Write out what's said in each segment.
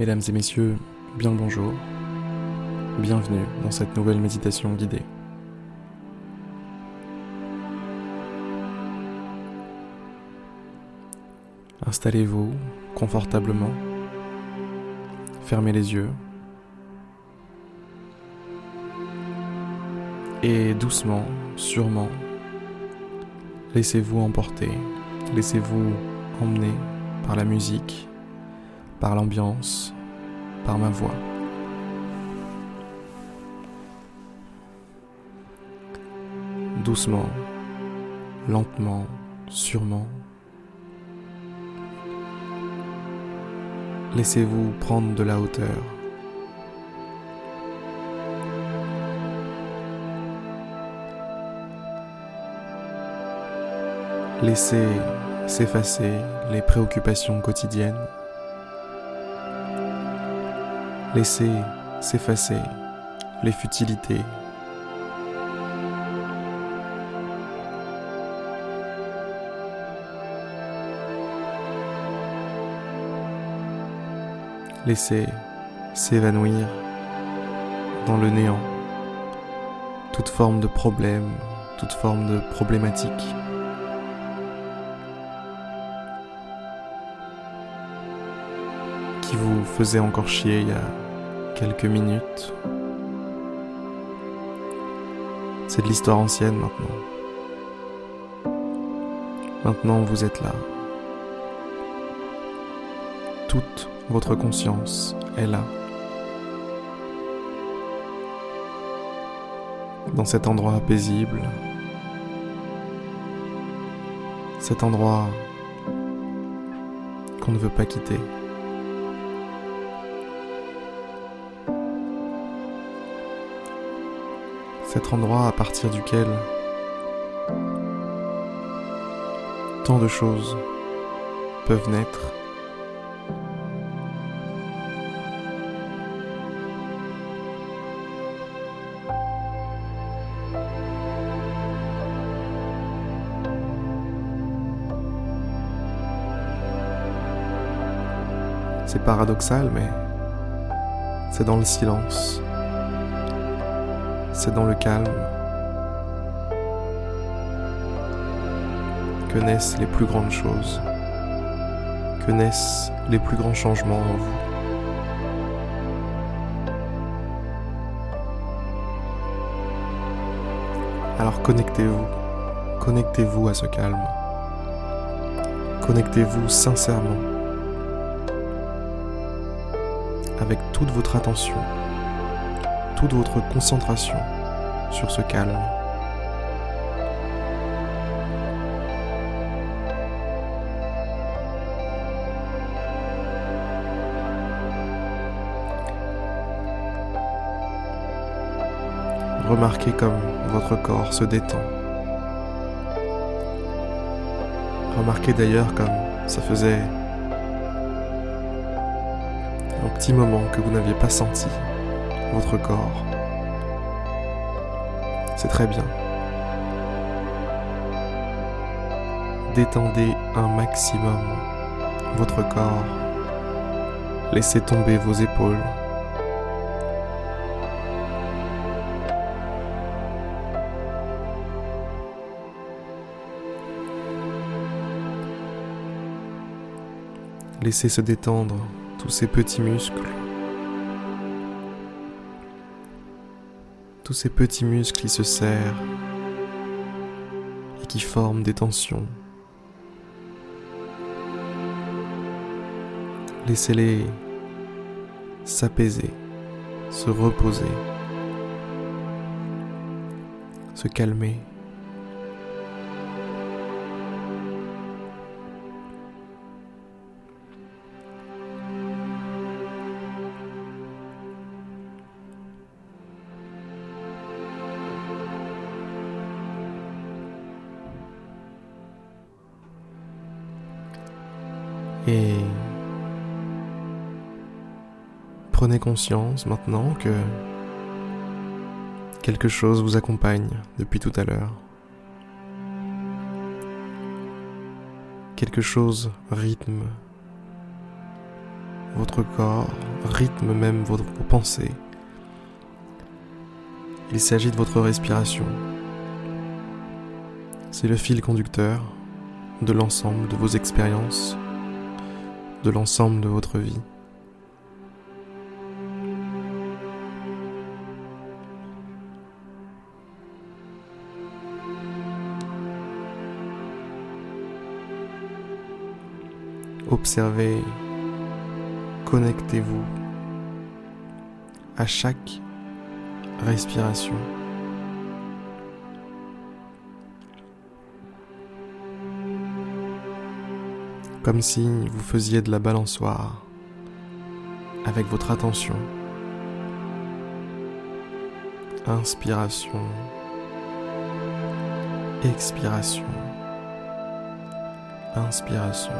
Mesdames et messieurs, bien le bonjour. Bienvenue dans cette nouvelle méditation guidée. Installez-vous confortablement. Fermez les yeux. Et doucement, sûrement, laissez-vous emporter, laissez-vous emmener par la musique, par l'ambiance, par ma voix. Doucement, lentement, sûrement. Laissez-vous prendre de la hauteur. Laissez s'effacer les préoccupations quotidiennes. Laissez s'effacer les futilités. Laissez s'évanouir dans le néant toute forme de problème, toute forme de problématique. Qui vous faisait encore chier il y a quelques minutes. C'est de l'histoire ancienne maintenant. Maintenant vous êtes là. Toute votre conscience est là. Dans cet endroit paisible. Cet endroit qu'on ne veut pas quitter. Cet endroit à partir duquel tant de choses peuvent naître. C'est paradoxal, mais c'est dans le silence c'est dans le calme que naissent les plus grandes choses, que naissent les plus grands changements en vous. Alors connectez-vous, connectez-vous à ce calme, connectez-vous sincèrement avec toute votre attention toute votre concentration sur ce calme. Remarquez comme votre corps se détend. Remarquez d'ailleurs comme ça faisait un petit moment que vous n'aviez pas senti votre corps. C'est très bien. Détendez un maximum votre corps. Laissez tomber vos épaules. Laissez se détendre tous ces petits muscles. Tous ces petits muscles qui se serrent et qui forment des tensions. Laissez-les s'apaiser, se reposer, se calmer. Et prenez conscience maintenant que quelque chose vous accompagne depuis tout à l'heure. Quelque chose rythme votre corps, rythme même vos pensées. Il s'agit de votre respiration. C'est le fil conducteur de l'ensemble de vos expériences, de l'ensemble de votre vie. Observez, connectez-vous à chaque respiration. Comme si vous faisiez de la balançoire avec votre attention. Inspiration. Expiration. Inspiration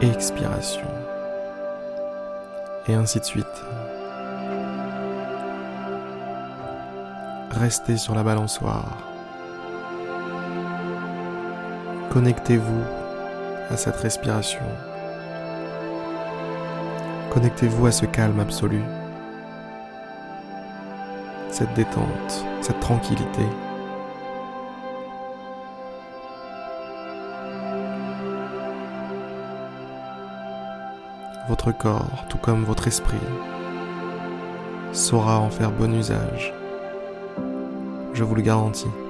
expiration. Et ainsi de suite. Restez sur la balançoire. Connectez-vous à cette respiration. Connectez-vous à ce calme absolu, cette détente, cette tranquillité. votre corps, tout comme votre esprit, saura en faire bon usage. Je vous le garantis.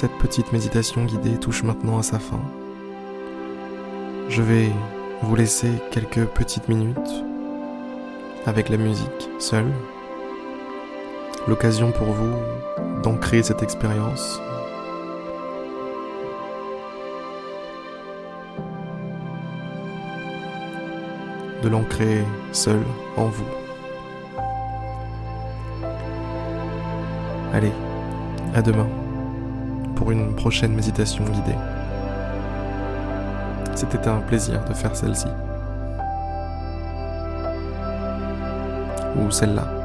Cette petite méditation guidée touche maintenant à sa fin. Je vais vous laisser quelques petites minutes avec la musique seule. L'occasion pour vous d'ancrer cette expérience. De l'ancrer seul en vous. Allez, à demain pour une prochaine méditation guidée. C'était un plaisir de faire celle-ci. Ou celle-là.